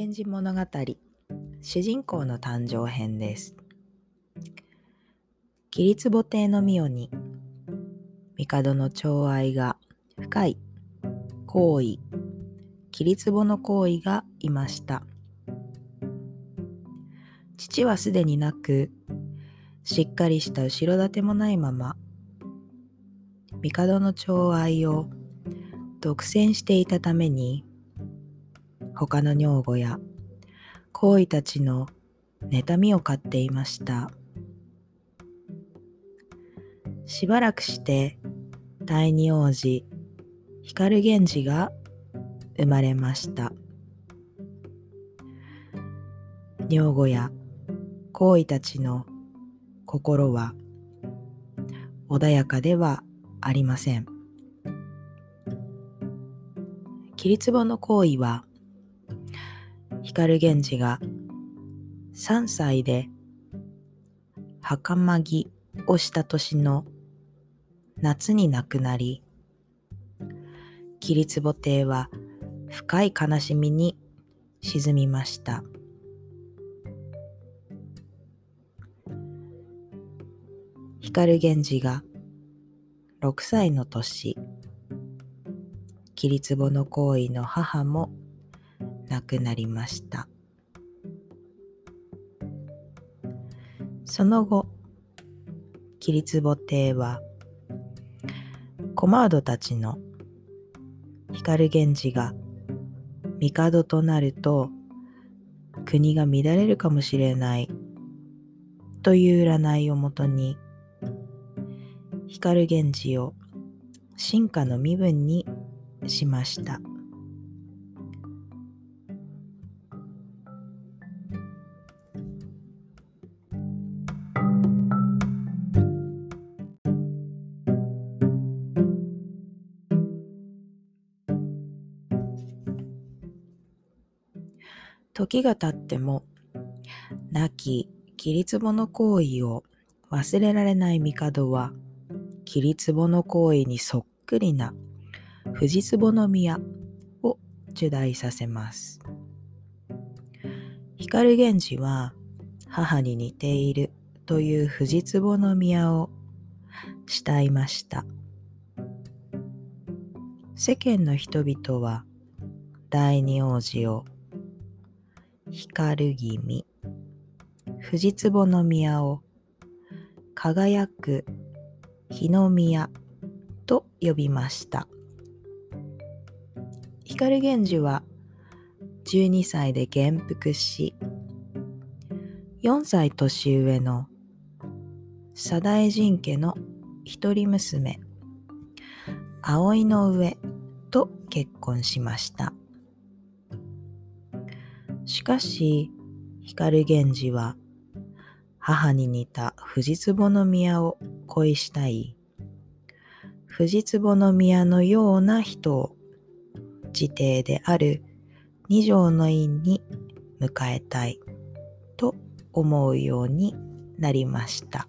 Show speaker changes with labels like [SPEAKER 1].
[SPEAKER 1] 源氏物語。主人公の誕生編です。桐壺亭の御代に帝の寵愛が深い行為桐壺の行為がいました。父はすでになくしっかりした後ろ盾もないまま帝の寵愛を独占していたために他の女房や行為たちの妬みを買っていましたしばらくして第二王子光源氏が生まれました女房や行為たちの心は穏やかではありません。桐壺の行為は光源氏が3歳で袴着をした年の夏に亡くなり桐壺亭は深い悲しみに沈みました。光源氏が6歳の年桐壺の行為の母も亡くなりました。その後桐壺亭はコマードたちの光源氏が帝となると国が乱れるかもしれないという占いをもとに光源氏を進化の身分にしました。時が経っても亡き桐壺の行為を忘れられない帝は桐壺の行為にそっくりな藤壺の宮を受題させます。光源氏は母に似ているという藤壺の宮を慕いました。世間の人々は第二王子を光る君、藤壺の宮を輝く日の宮と呼びました。光源氏は12歳で元服し4歳年上の左大臣家の一人娘葵の上と結婚しましたかし光源氏は母に似た藤壺の宮を恋したい藤壺の宮のような人を自邸である二条の院に迎えたいと思うようになりました。